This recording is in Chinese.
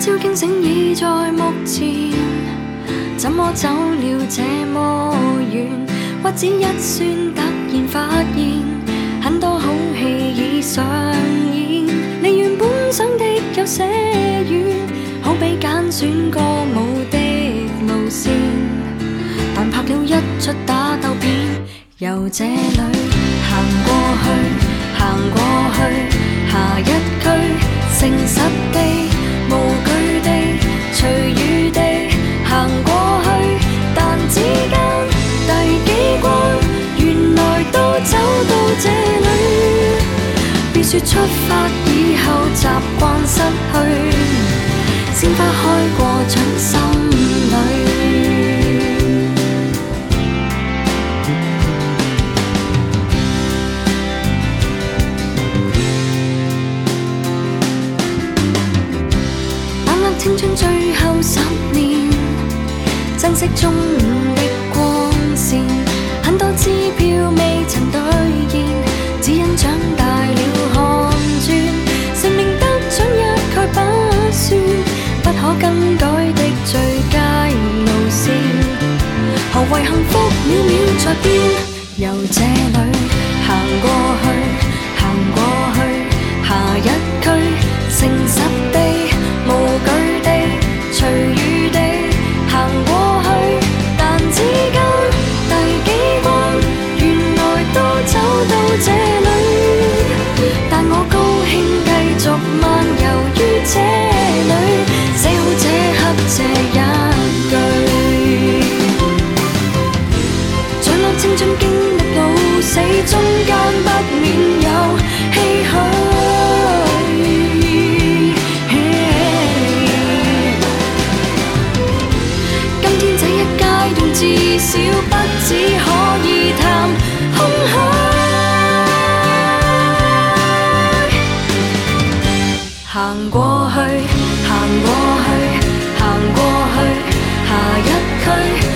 朝惊醒已在目前，怎么走了？这么远？屈指一算，突然发现很多好戏已上演。离原本想的有些远，好比拣选歌舞的路。线，但拍了一出打斗片，由这里行过去，行过去，下一句诚实的。出发以后习惯失去，鲜花开过掌心里。淡淡青春最后十年，珍惜中午。在边由这里行过。行过去，行过去，行过去，下一区。